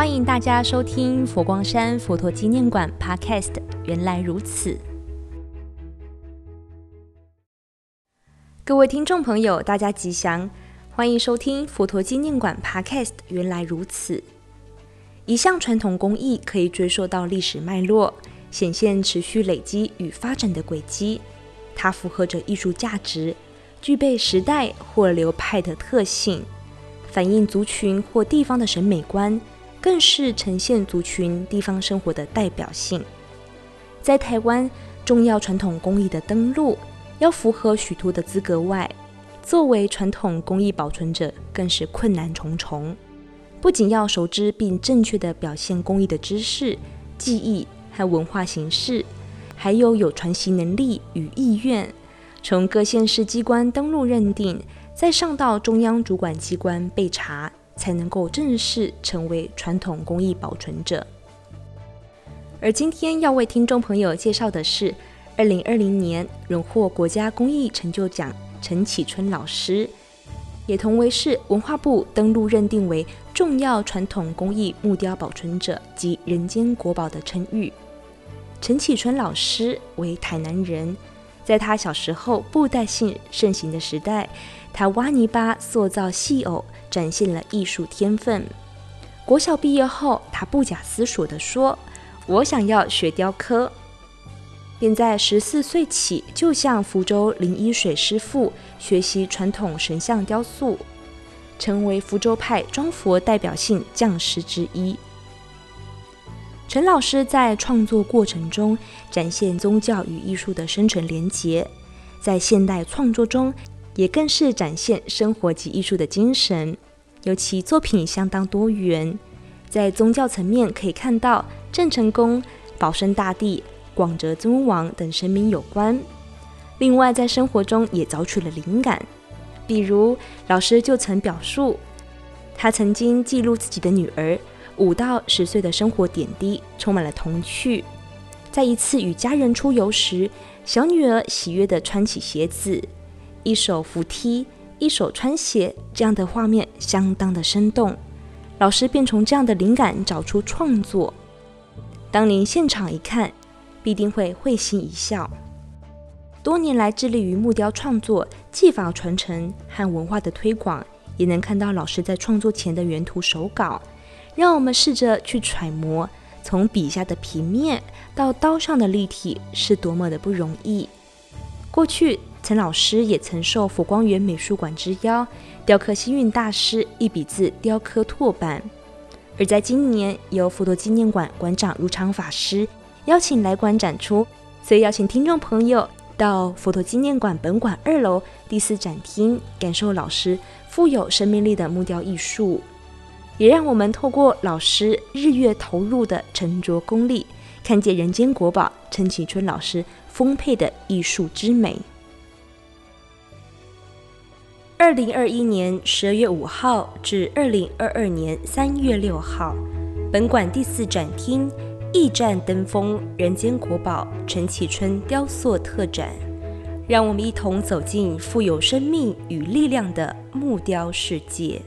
欢迎大家收听佛光山佛陀纪念馆 Podcast。原来如此，各位听众朋友，大家吉祥，欢迎收听佛陀纪念馆 Podcast。原来如此，一项传统工艺可以追溯到历史脉络，显现持续累积与发展的轨迹。它符合着艺术价值，具备时代或流派的特性，反映族群或地方的审美观。更是呈现族群地方生活的代表性。在台湾，重要传统工艺的登录要符合许多的资格外，作为传统工艺保存者，更是困难重重。不仅要熟知并正确的表现工艺的知识、技艺和文化形式，还有有传习能力与意愿，从各县市机关登录认定，再上到中央主管机关备查。才能够正式成为传统工艺保存者。而今天要为听众朋友介绍的是，二零二零年荣获国家工艺成就奖陈启春老师，也同为是文化部登录认定为重要传统工艺木雕保存者及人间国宝的称誉。陈启春老师为台南人，在他小时候布袋戏盛行的时代，他挖泥巴塑造戏偶。展现了艺术天分。国小毕业后，他不假思索地说：“我想要学雕刻。”便在十四岁起就向福州林一水师傅学习传统神像雕塑，成为福州派装佛代表性匠师之一。陈老师在创作过程中展现宗教与艺术的深层连结，在现代创作中。也更是展现生活及艺术的精神，尤其作品相当多元。在宗教层面，可以看到郑成功、保生大帝、广泽尊王等神明有关。另外，在生活中也找取了灵感，比如老师就曾表述，他曾经记录自己的女儿五到十岁的生活点滴，充满了童趣。在一次与家人出游时，小女儿喜悦地穿起鞋子。一手扶梯，一手穿鞋，这样的画面相当的生动。老师便从这样的灵感找出创作。当您现场一看，必定会会心一笑。多年来致力于木雕创作、技法传承和文化的推广，也能看到老师在创作前的原图手稿。让我们试着去揣摩，从笔下的平面到刀上的立体，是多么的不容易。过去。陈老师也曾受佛光园美术馆之邀，雕刻星运大师一笔字雕刻拓版。而在今年，由佛陀纪念馆馆长如常法师邀请来馆展出，所以邀请听众朋友到佛陀纪念馆本馆二楼第四展厅，感受老师富有生命力的木雕艺术，也让我们透过老师日月投入的沉着功力，看见人间国宝陈启春老师丰沛的艺术之美。二零二一年十二月五号至二零二二年三月六号，本馆第四展厅“驿站登峰人间国宝陈启春雕塑特展”，让我们一同走进富有生命与力量的木雕世界。